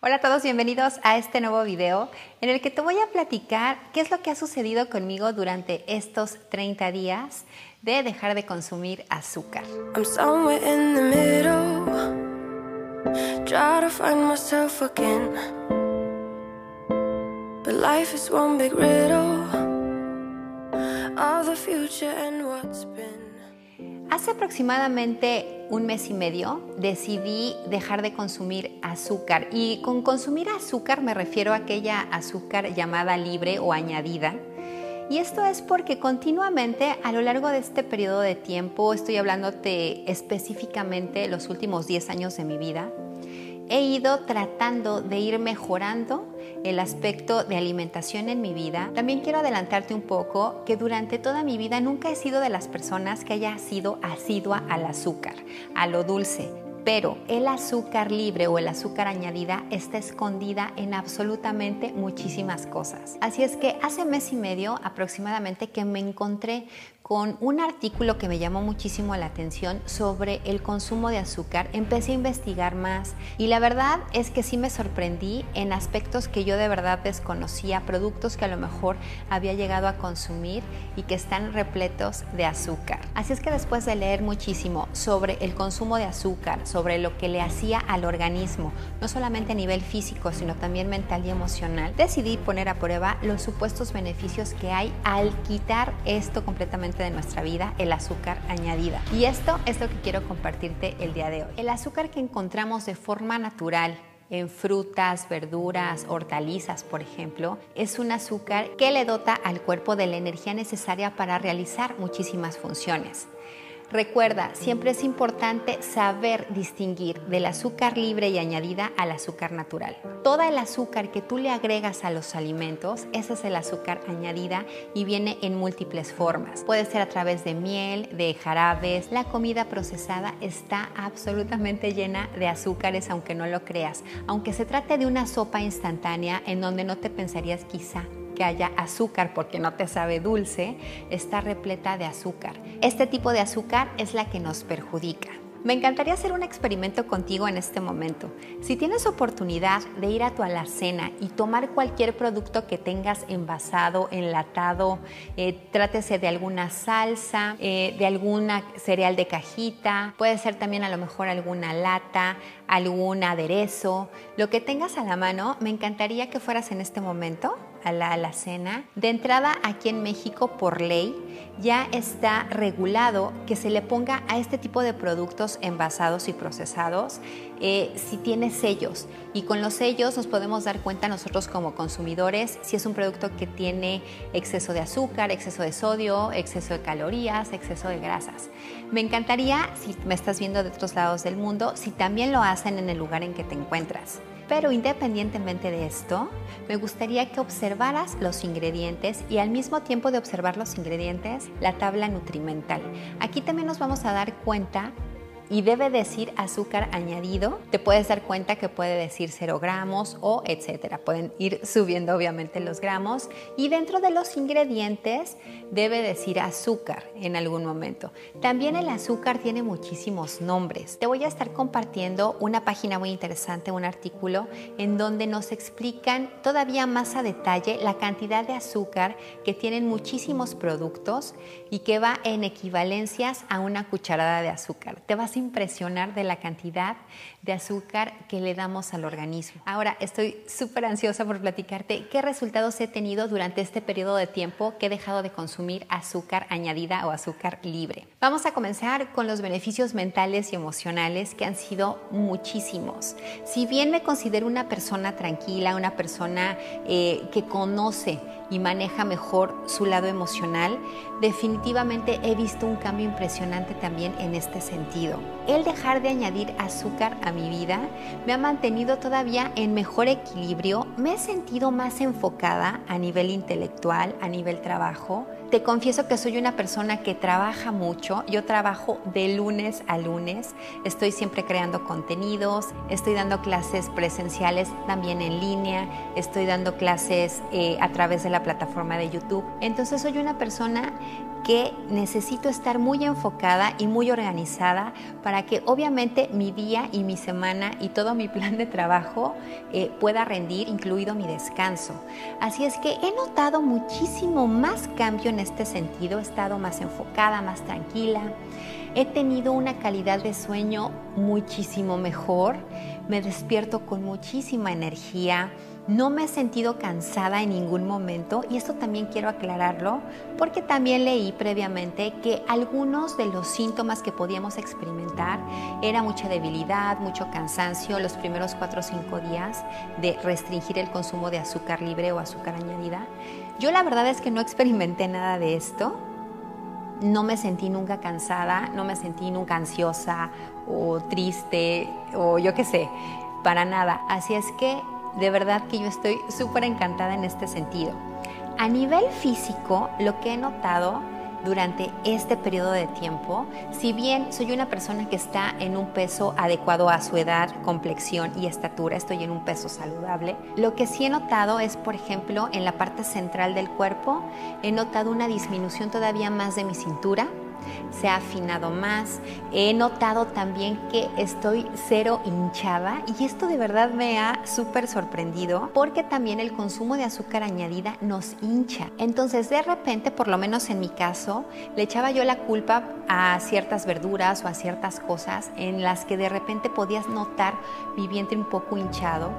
Hola a todos, bienvenidos a este nuevo video en el que te voy a platicar qué es lo que ha sucedido conmigo durante estos 30 días de dejar de consumir azúcar. Hace aproximadamente un mes y medio decidí dejar de consumir azúcar y con consumir azúcar me refiero a aquella azúcar llamada libre o añadida. Y esto es porque continuamente a lo largo de este periodo de tiempo, estoy hablándote específicamente los últimos 10 años de mi vida, he ido tratando de ir mejorando el aspecto de alimentación en mi vida. También quiero adelantarte un poco que durante toda mi vida nunca he sido de las personas que haya sido asidua al azúcar, a lo dulce. Pero el azúcar libre o el azúcar añadida está escondida en absolutamente muchísimas cosas. Así es que hace mes y medio aproximadamente que me encontré con un artículo que me llamó muchísimo la atención sobre el consumo de azúcar. Empecé a investigar más y la verdad es que sí me sorprendí en aspectos que yo de verdad desconocía, productos que a lo mejor había llegado a consumir y que están repletos de azúcar. Así es que después de leer muchísimo sobre el consumo de azúcar, sobre lo que le hacía al organismo, no solamente a nivel físico, sino también mental y emocional, decidí poner a prueba los supuestos beneficios que hay al quitar esto completamente de nuestra vida, el azúcar añadida. Y esto es lo que quiero compartirte el día de hoy. El azúcar que encontramos de forma natural en frutas, verduras, hortalizas, por ejemplo, es un azúcar que le dota al cuerpo de la energía necesaria para realizar muchísimas funciones. Recuerda, siempre es importante saber distinguir del azúcar libre y añadida al azúcar natural. Todo el azúcar que tú le agregas a los alimentos, ese es el azúcar añadida y viene en múltiples formas. Puede ser a través de miel, de jarabes. La comida procesada está absolutamente llena de azúcares, aunque no lo creas. Aunque se trate de una sopa instantánea en donde no te pensarías quizá que haya azúcar porque no te sabe dulce, está repleta de azúcar. Este tipo de azúcar es la que nos perjudica. Me encantaría hacer un experimento contigo en este momento. Si tienes oportunidad de ir a tu alacena y tomar cualquier producto que tengas envasado, enlatado, eh, trátese de alguna salsa, eh, de alguna cereal de cajita, puede ser también a lo mejor alguna lata, algún aderezo, lo que tengas a la mano, me encantaría que fueras en este momento la alacena. De entrada, aquí en México, por ley, ya está regulado que se le ponga a este tipo de productos envasados y procesados eh, si tiene sellos. Y con los sellos nos podemos dar cuenta nosotros como consumidores si es un producto que tiene exceso de azúcar, exceso de sodio, exceso de calorías, exceso de grasas. Me encantaría, si me estás viendo de otros lados del mundo, si también lo hacen en el lugar en que te encuentras. Pero independientemente de esto, me gustaría que observaras los ingredientes y al mismo tiempo de observar los ingredientes, la tabla nutrimental. Aquí también nos vamos a dar cuenta y debe decir azúcar añadido. Te puedes dar cuenta que puede decir 0 gramos o etcétera. Pueden ir subiendo obviamente los gramos. Y dentro de los ingredientes debe decir azúcar en algún momento. También el azúcar tiene muchísimos nombres. Te voy a estar compartiendo una página muy interesante, un artículo en donde nos explican todavía más a detalle la cantidad de azúcar que tienen muchísimos productos y que va en equivalencias a una cucharada de azúcar. Te vas a impresionar de la cantidad de azúcar que le damos al organismo. Ahora estoy súper ansiosa por platicarte qué resultados he tenido durante este periodo de tiempo que he dejado de consumir azúcar añadida o azúcar libre. Vamos a comenzar con los beneficios mentales y emocionales que han sido muchísimos. Si bien me considero una persona tranquila, una persona eh, que conoce y maneja mejor su lado emocional, definitivamente he visto un cambio impresionante también en este sentido. El dejar de añadir azúcar a mi vida me ha mantenido todavía en mejor equilibrio, me he sentido más enfocada a nivel intelectual, a nivel trabajo. Te confieso que soy una persona que trabaja mucho, yo trabajo de lunes a lunes, estoy siempre creando contenidos, estoy dando clases presenciales también en línea, estoy dando clases eh, a través de la la plataforma de YouTube. Entonces soy una persona que necesito estar muy enfocada y muy organizada para que obviamente mi día y mi semana y todo mi plan de trabajo eh, pueda rendir, incluido mi descanso. Así es que he notado muchísimo más cambio en este sentido, he estado más enfocada, más tranquila, he tenido una calidad de sueño muchísimo mejor, me despierto con muchísima energía, no me he sentido cansada en ningún momento y esto también quiero aclararlo porque también leí previamente que algunos de los síntomas que podíamos experimentar era mucha debilidad, mucho cansancio los primeros 4 o 5 días de restringir el consumo de azúcar libre o azúcar añadida. Yo la verdad es que no experimenté nada de esto. No me sentí nunca cansada, no me sentí nunca ansiosa o triste o yo qué sé, para nada. Así es que de verdad que yo estoy súper encantada en este sentido. A nivel físico, lo que he notado durante este periodo de tiempo, si bien soy una persona que está en un peso adecuado a su edad, complexión y estatura, estoy en un peso saludable, lo que sí he notado es, por ejemplo, en la parte central del cuerpo, he notado una disminución todavía más de mi cintura, se ha afinado más. He notado también que estoy cero hinchada y esto de verdad me ha súper sorprendido porque también el consumo de azúcar añadida nos hincha. Entonces de repente, por lo menos en mi caso, le echaba yo la culpa a ciertas verduras o a ciertas cosas en las que de repente podías notar mi vientre un poco hinchado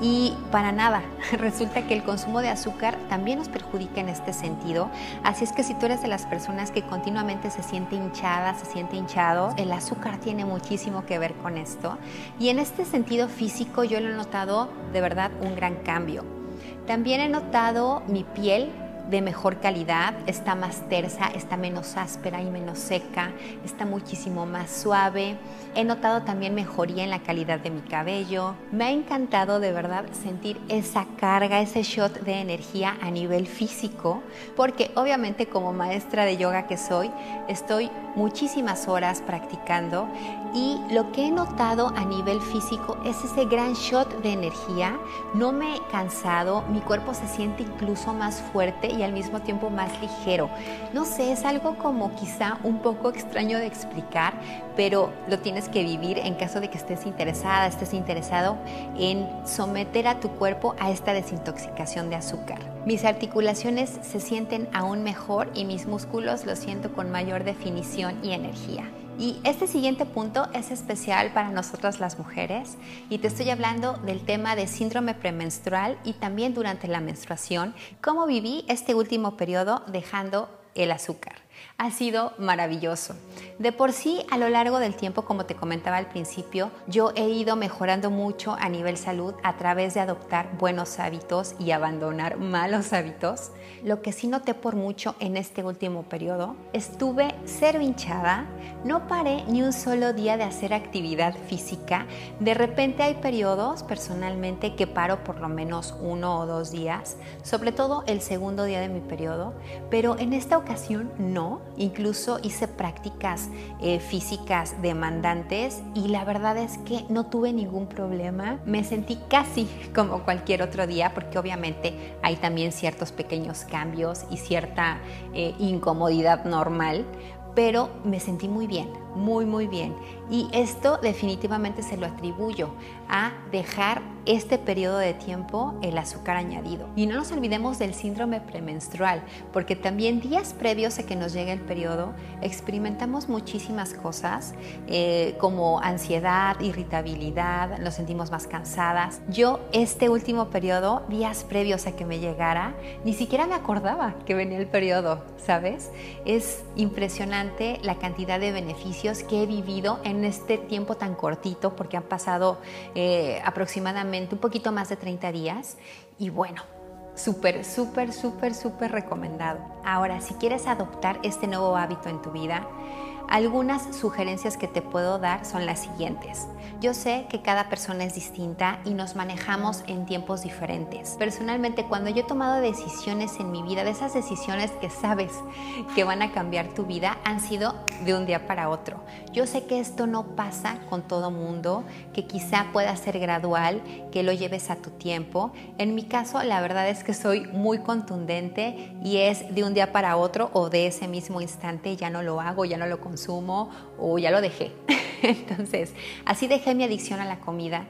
y para nada, resulta que el consumo de azúcar también nos perjudica en este sentido. Así es que si tú eres de las personas que continuamente se siente hinchada, se siente hinchado, el azúcar tiene muchísimo que ver con esto. Y en este sentido físico yo lo he notado de verdad un gran cambio. También he notado mi piel de mejor calidad, está más tersa, está menos áspera y menos seca, está muchísimo más suave. He notado también mejoría en la calidad de mi cabello. Me ha encantado de verdad sentir esa carga, ese shot de energía a nivel físico, porque obviamente como maestra de yoga que soy, estoy muchísimas horas practicando y lo que he notado a nivel físico es ese gran shot de energía. No me he cansado, mi cuerpo se siente incluso más fuerte y al mismo tiempo más ligero. No sé, es algo como quizá un poco extraño de explicar, pero lo tienes que vivir en caso de que estés interesada, estés interesado en someter a tu cuerpo a esta desintoxicación de azúcar. Mis articulaciones se sienten aún mejor y mis músculos los siento con mayor definición y energía. Y este siguiente punto es especial para nosotras las mujeres y te estoy hablando del tema de síndrome premenstrual y también durante la menstruación, cómo viví este último periodo dejando el azúcar ha sido maravilloso. De por sí, a lo largo del tiempo, como te comentaba al principio, yo he ido mejorando mucho a nivel salud a través de adoptar buenos hábitos y abandonar malos hábitos. Lo que sí noté por mucho en este último periodo, estuve cero hinchada, no paré ni un solo día de hacer actividad física. De repente hay periodos personalmente que paro por lo menos uno o dos días, sobre todo el segundo día de mi periodo, pero en esta ocasión no incluso hice prácticas eh, físicas demandantes y la verdad es que no tuve ningún problema. Me sentí casi como cualquier otro día porque obviamente hay también ciertos pequeños cambios y cierta eh, incomodidad normal, pero me sentí muy bien, muy muy bien. Y esto definitivamente se lo atribuyo a dejar este periodo de tiempo el azúcar añadido. Y no nos olvidemos del síndrome premenstrual, porque también días previos a que nos llegue el periodo experimentamos muchísimas cosas eh, como ansiedad, irritabilidad, nos sentimos más cansadas. Yo este último periodo, días previos a que me llegara, ni siquiera me acordaba que venía el periodo, ¿sabes? Es impresionante la cantidad de beneficios que he vivido en este tiempo tan cortito, porque han pasado eh, aproximadamente un poquito más de 30 días. Y bueno, súper, súper, súper, súper recomendado. Ahora, si quieres adoptar este nuevo hábito en tu vida, Algunas sugerencias que te puedo dar son las siguientes. Yo sé que cada persona es distinta y nos manejamos en tiempos diferentes. Personalmente, cuando yo he tomado decisiones en mi vida, de esas decisiones que sabes que van a cambiar tu vida, han sido de un día para otro. Yo sé que esto no pasa con todo mundo, que quizá pueda ser gradual, que lo lleves a tu tiempo. En mi caso, la verdad es que soy muy contundente y es de un día para otro o de ese mismo instante ya no lo hago, ya no lo consumo o ya lo dejé. Entonces, así dejé mi adicción a la comida,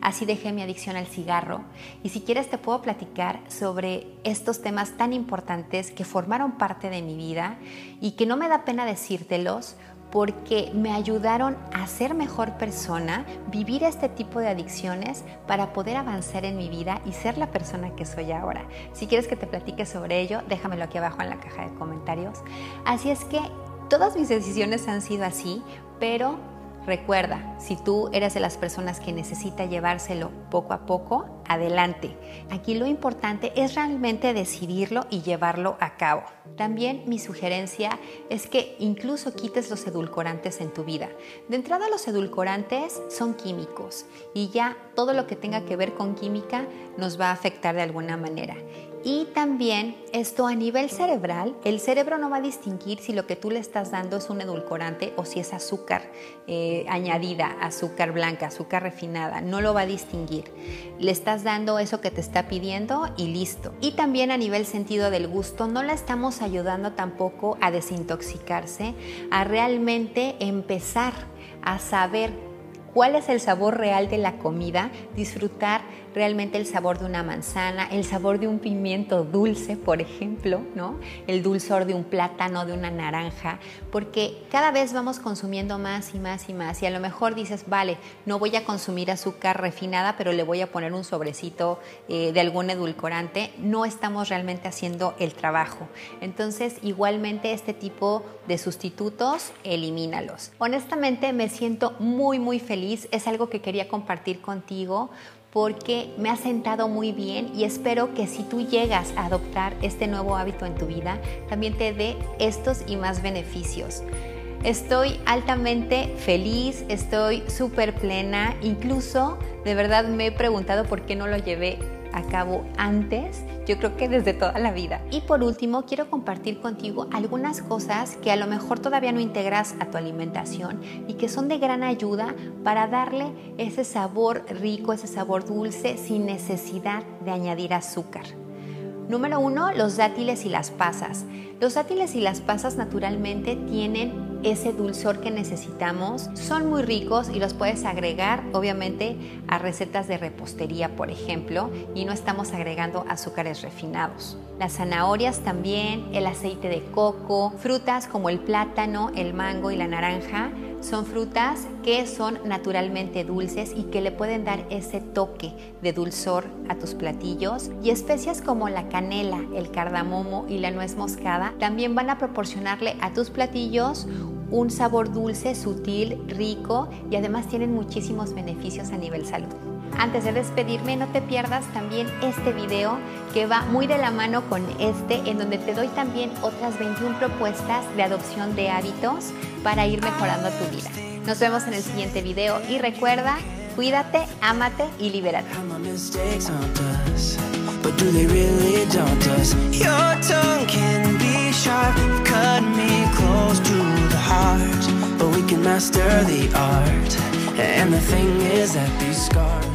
así dejé mi adicción al cigarro. Y si quieres te puedo platicar sobre estos temas tan importantes que formaron parte de mi vida y que no me da pena decírtelos porque me ayudaron a ser mejor persona, vivir este tipo de adicciones para poder avanzar en mi vida y ser la persona que soy ahora. Si quieres que te platique sobre ello, déjamelo aquí abajo en la caja de comentarios. Así es que todas mis decisiones han sido así, pero Recuerda, si tú eres de las personas que necesita llevárselo poco a poco, adelante. Aquí lo importante es realmente decidirlo y llevarlo a cabo. También mi sugerencia es que incluso quites los edulcorantes en tu vida. De entrada los edulcorantes son químicos y ya todo lo que tenga que ver con química nos va a afectar de alguna manera. Y también esto a nivel cerebral, el cerebro no va a distinguir si lo que tú le estás dando es un edulcorante o si es azúcar eh, añadida, azúcar blanca, azúcar refinada, no lo va a distinguir. Le estás dando eso que te está pidiendo y listo. Y también a nivel sentido del gusto, no la estamos ayudando tampoco a desintoxicarse, a realmente empezar a saber cuál es el sabor real de la comida, disfrutar realmente el sabor de una manzana, el sabor de un pimiento dulce, por ejemplo, ¿no? El dulzor de un plátano, de una naranja, porque cada vez vamos consumiendo más y más y más y a lo mejor dices, vale, no voy a consumir azúcar refinada, pero le voy a poner un sobrecito eh, de algún edulcorante, no estamos realmente haciendo el trabajo. Entonces, igualmente este tipo de sustitutos, elimínalos. Honestamente, me siento muy, muy feliz es algo que quería compartir contigo porque me ha sentado muy bien y espero que si tú llegas a adoptar este nuevo hábito en tu vida, también te dé estos y más beneficios. Estoy altamente feliz, estoy súper plena, incluso de verdad me he preguntado por qué no lo llevé a cabo antes, yo creo que desde toda la vida. Y por último, quiero compartir contigo algunas cosas que a lo mejor todavía no integras a tu alimentación y que son de gran ayuda para darle ese sabor rico, ese sabor dulce sin necesidad de añadir azúcar. Número uno, los dátiles y las pasas. Los dátiles y las pasas naturalmente tienen ese dulzor que necesitamos. Son muy ricos y los puedes agregar obviamente a recetas de repostería, por ejemplo, y no estamos agregando azúcares refinados. Las zanahorias también, el aceite de coco, frutas como el plátano, el mango y la naranja son frutas que son naturalmente dulces y que le pueden dar ese toque de dulzor a tus platillos. Y especias como la canela, el cardamomo y la nuez moscada también van a proporcionarle a tus platillos un sabor dulce, sutil, rico y además tienen muchísimos beneficios a nivel salud. Antes de despedirme, no te pierdas también este video que va muy de la mano con este, en donde te doy también otras 21 propuestas de adopción de hábitos para ir mejorando tu vida. Nos vemos en el siguiente video y recuerda, cuídate, ámate y libérate. And the thing is that these scars